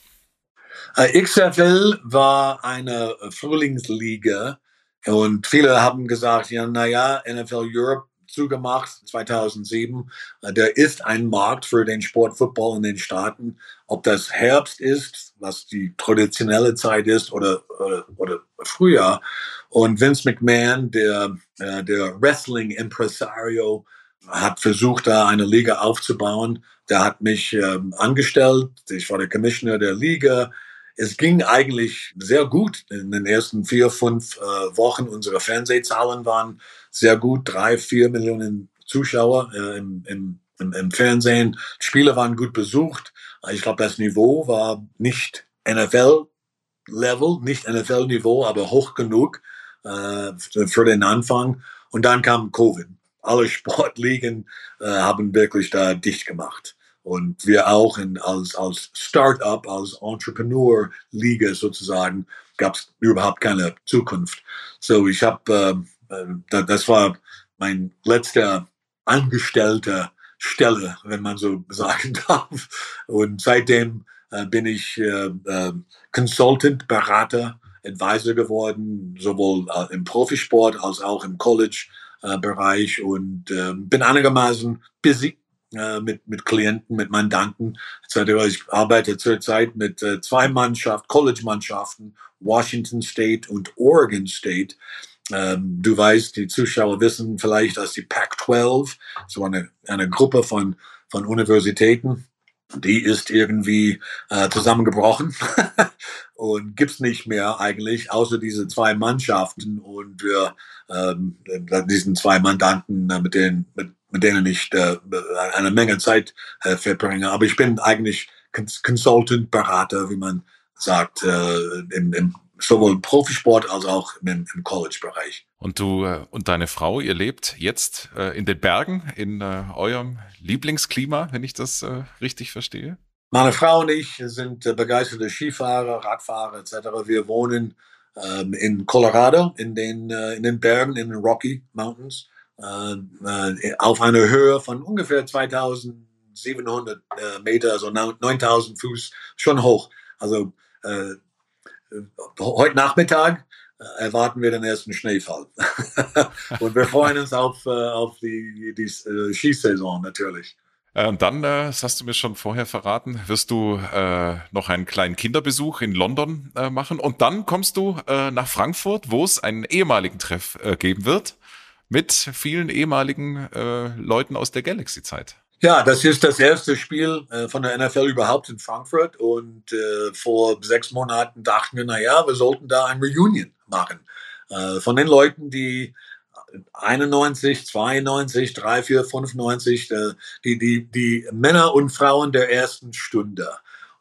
Äh, XFL war eine Frühlingsliga und viele haben gesagt, ja, naja, NFL Europe zugemacht 2007. Äh, der ist ein Markt für den Sport Football in den Staaten. Ob das Herbst ist, was die traditionelle Zeit ist, oder, oder, oder Frühjahr. Und Vince McMahon, der, äh, der Wrestling-Impresario, hat versucht, da eine Liga aufzubauen. Der hat mich ähm, angestellt. Ich war der Commissioner der Liga. Es ging eigentlich sehr gut in den ersten vier, fünf äh, Wochen. Unsere Fernsehzahlen waren sehr gut, drei, vier Millionen Zuschauer äh, im, im, im, im Fernsehen. Spiele waren gut besucht. Ich glaube, das Niveau war nicht NFL-Level, nicht NFL-Niveau, aber hoch genug äh, für den Anfang. Und dann kam Covid. Alle Sportligen äh, haben wirklich da dicht gemacht. Und wir auch in, als, als Start-up, als Entrepreneur-Liga sozusagen, gab es überhaupt keine Zukunft. So, ich habe, äh, äh das war mein letzter angestellter Stelle, wenn man so sagen darf. Und seitdem äh, bin ich äh, äh, Consultant, Berater, Advisor geworden, sowohl äh, im Profisport als auch im College-Bereich und äh, bin einigermaßen busy mit, mit Klienten, mit Mandanten Ich arbeite zurzeit mit zwei Mannschaften, College-Mannschaften, Washington State und Oregon State. Ähm, du weißt, die Zuschauer wissen vielleicht, dass die Pac-12, so eine, eine Gruppe von, von Universitäten, die ist irgendwie äh, zusammengebrochen und gibt's nicht mehr eigentlich, außer diese zwei Mannschaften und wir ähm, diesen zwei Mandanten, äh, mit denen mit mit denen ich äh, eine Menge Zeit äh, verbringe. Aber ich bin eigentlich Consultant, Berater, wie man sagt, äh, im, im sowohl im Profisport als auch im, im College-Bereich. Und du äh, und deine Frau, ihr lebt jetzt äh, in den Bergen, in äh, eurem Lieblingsklima, wenn ich das richtig verstehe? Meine Frau und ich sind begeisterte Skifahrer, Radfahrer etc. Wir wohnen ähm, in Colorado, in den, äh, in den Bergen, in den Rocky Mountains äh, äh, auf einer Höhe von ungefähr 2700 äh, Meter, also 9000 Fuß, schon hoch. Also heute Nachmittag äh, erwarten wir den ersten Schneefall. und wir freuen uns auf, äh, auf die, die, die Skisaison natürlich. Äh, und dann, äh, das hast du mir schon vorher verraten, wirst du äh, noch einen kleinen Kinderbesuch in London äh, machen und dann kommst du äh, nach Frankfurt, wo es einen ehemaligen Treff äh, geben wird mit vielen ehemaligen äh, Leuten aus der Galaxy-Zeit. Ja, das ist das erste Spiel äh, von der NFL überhaupt in Frankfurt und äh, vor sechs Monaten dachten wir, na ja, wir sollten da ein Reunion machen äh, von den Leuten, die 91, 92, 3, 4, 95, äh, die, die, die Männer und Frauen der ersten Stunde.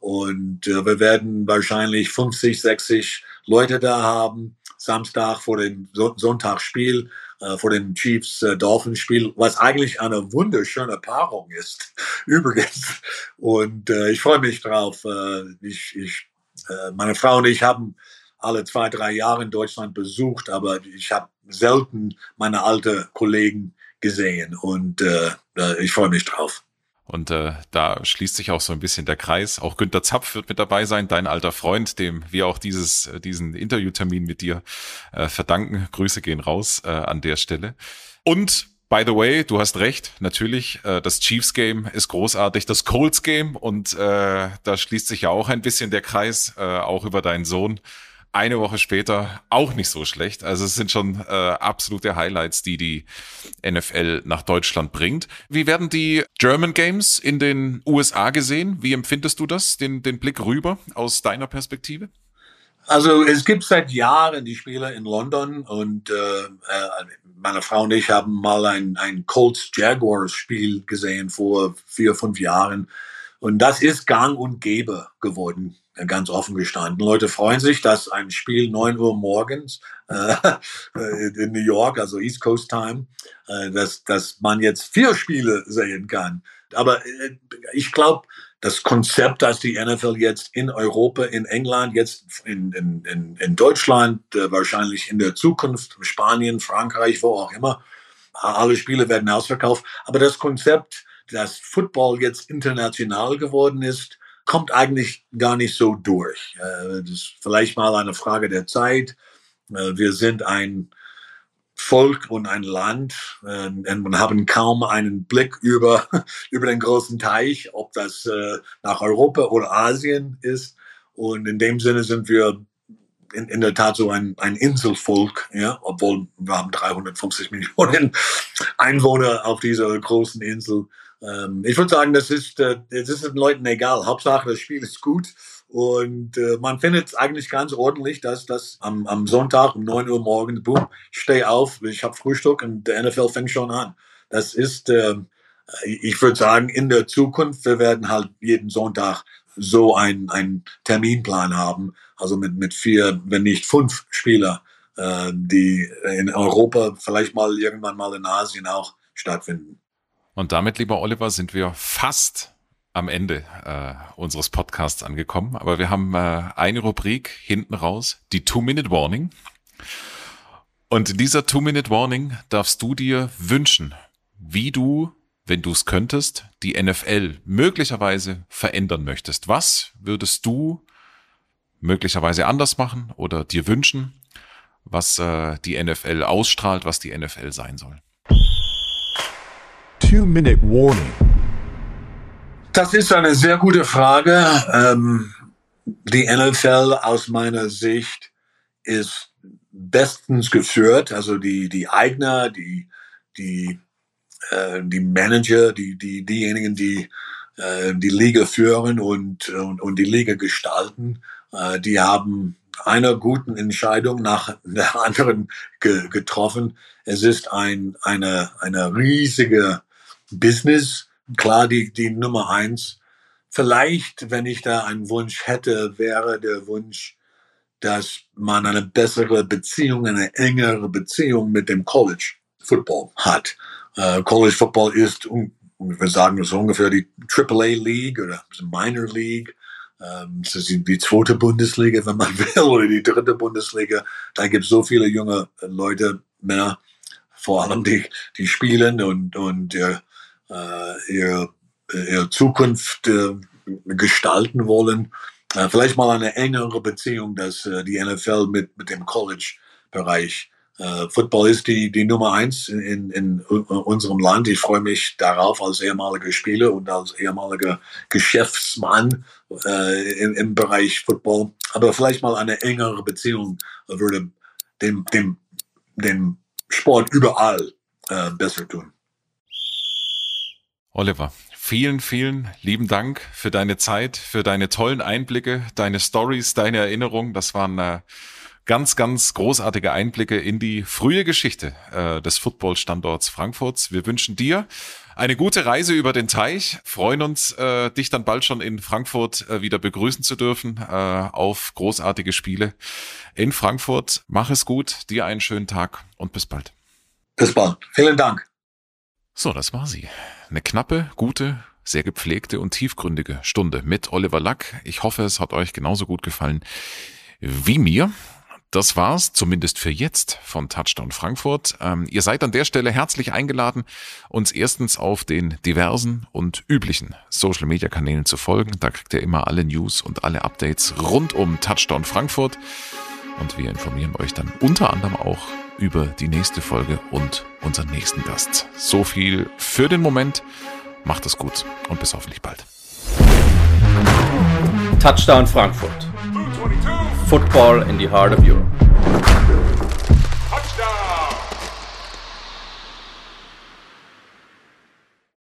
Und äh, wir werden wahrscheinlich 50, 60 Leute da haben, Samstag vor dem so Sonntagsspiel, äh, vor dem Chiefs äh, Dolphins Spiel, was eigentlich eine wunderschöne Paarung ist, übrigens. Und äh, ich freue mich drauf. Äh, ich, ich, äh, meine Frau und ich haben alle zwei, drei Jahre in Deutschland besucht, aber ich habe selten meine alten Kollegen gesehen und äh, äh, ich freue mich drauf. Und äh, da schließt sich auch so ein bisschen der Kreis. Auch Günter Zapf wird mit dabei sein, dein alter Freund, dem wir auch dieses, äh, diesen Interviewtermin mit dir äh, verdanken. Grüße gehen raus äh, an der Stelle. Und By the way, du hast recht, natürlich, äh, das Chiefs Game ist großartig, das Colts Game und äh, da schließt sich ja auch ein bisschen der Kreis, äh, auch über deinen Sohn eine Woche später auch nicht so schlecht. Also es sind schon äh, absolute Highlights, die die NFL nach Deutschland bringt. Wie werden die German Games in den USA gesehen? Wie empfindest du das, den, den Blick rüber aus deiner Perspektive? Also es gibt seit Jahren die Spiele in London und äh, äh meine Frau und ich haben mal ein, ein Colts Jaguars Spiel gesehen vor vier, fünf Jahren. Und das ist gang und gäbe geworden ganz offen gestanden. Leute freuen sich, dass ein Spiel neun Uhr morgens äh, in New York, also East Coast Time, äh, dass, dass man jetzt vier Spiele sehen kann. Aber äh, ich glaube, das Konzept, dass die NFL jetzt in Europa, in England, jetzt in, in, in, in Deutschland, äh, wahrscheinlich in der Zukunft, Spanien, Frankreich, wo auch immer, alle Spiele werden ausverkauft. Aber das Konzept, dass Football jetzt international geworden ist, kommt eigentlich gar nicht so durch. Äh, das ist vielleicht mal eine Frage der Zeit. Äh, wir sind ein Volk und ein Land äh, und haben kaum einen Blick über, über den großen Teich, ob das nach Europa oder Asien ist. Und in dem Sinne sind wir in, in der Tat so ein, ein Inselvolk, ja, obwohl wir haben 350 Millionen Einwohner auf dieser großen Insel. Ähm, ich würde sagen, das ist, äh, das ist den Leuten egal. Hauptsache, das Spiel ist gut. Und äh, man findet es eigentlich ganz ordentlich, dass das am, am Sonntag um 9 Uhr morgens, boom, steh auf, ich habe Frühstück und der NFL fängt schon an. Das ist, äh, ich würde sagen, in der Zukunft, wir werden halt jeden Sonntag so einen, einen Terminplan haben, also mit, mit vier, wenn nicht fünf Spieler, äh, die in Europa, vielleicht mal irgendwann mal in Asien auch stattfinden. Und damit, lieber Oliver, sind wir fast am Ende äh, unseres Podcasts angekommen. Aber wir haben äh, eine Rubrik hinten raus, die Two-Minute-Warning. Und in dieser Two-Minute-Warning darfst du dir wünschen, wie du, wenn du es könntest, die NFL möglicherweise verändern möchtest. Was würdest du möglicherweise anders machen oder dir wünschen, was äh, die NFL ausstrahlt, was die NFL sein soll? Two-Minute Warning. Das ist eine sehr gute Frage. Ähm, die NFL aus meiner Sicht ist bestens geführt. Also die, die Eigner, die, die, äh, die Manager, die, die, diejenigen, die äh, die Liga führen und, und, und die Liga gestalten, äh, die haben einer guten Entscheidung nach der anderen ge getroffen. Es ist ein, eine, eine riesige Business, klar die, die Nummer eins. Vielleicht, wenn ich da einen Wunsch hätte, wäre der Wunsch, dass man eine bessere Beziehung, eine engere Beziehung mit dem College Football hat. Uh, College Football ist, wir sagen so ungefähr die AAA League oder Minor League. Um, das ist die zweite Bundesliga, wenn man will, oder die dritte Bundesliga. Da gibt es so viele junge Leute, Männer, vor allem die, die spielen und, und äh, ihr, ihr Zukunft äh, gestalten wollen. Äh, vielleicht mal eine engere Beziehung, dass äh, die NFL mit, mit dem College-Bereich Uh, Football ist die, die Nummer eins in, in, in, unserem Land. Ich freue mich darauf als ehemaliger Spieler und als ehemaliger Geschäftsmann äh, im, im, Bereich Football. Aber vielleicht mal eine engere Beziehung würde dem, dem, dem Sport überall äh, besser tun. Oliver, vielen, vielen lieben Dank für deine Zeit, für deine tollen Einblicke, deine Stories, deine Erinnerungen. Das waren äh, ganz, ganz großartige Einblicke in die frühe Geschichte äh, des Footballstandorts Frankfurts. Wir wünschen dir eine gute Reise über den Teich, freuen uns, äh, dich dann bald schon in Frankfurt äh, wieder begrüßen zu dürfen äh, auf großartige Spiele in Frankfurt. Mach es gut, dir einen schönen Tag und bis bald. Bis bald. Vielen Dank. So, das war sie. Eine knappe, gute, sehr gepflegte und tiefgründige Stunde mit Oliver Lack. Ich hoffe, es hat euch genauso gut gefallen wie mir. Das war's, zumindest für jetzt, von Touchdown Frankfurt. Ähm, ihr seid an der Stelle herzlich eingeladen, uns erstens auf den diversen und üblichen Social Media Kanälen zu folgen. Da kriegt ihr immer alle News und alle Updates rund um Touchdown Frankfurt. Und wir informieren euch dann unter anderem auch über die nächste Folge und unseren nächsten Gast. So viel für den Moment. Macht es gut und bis hoffentlich bald. Touchdown Frankfurt. Football in the heart of Europe.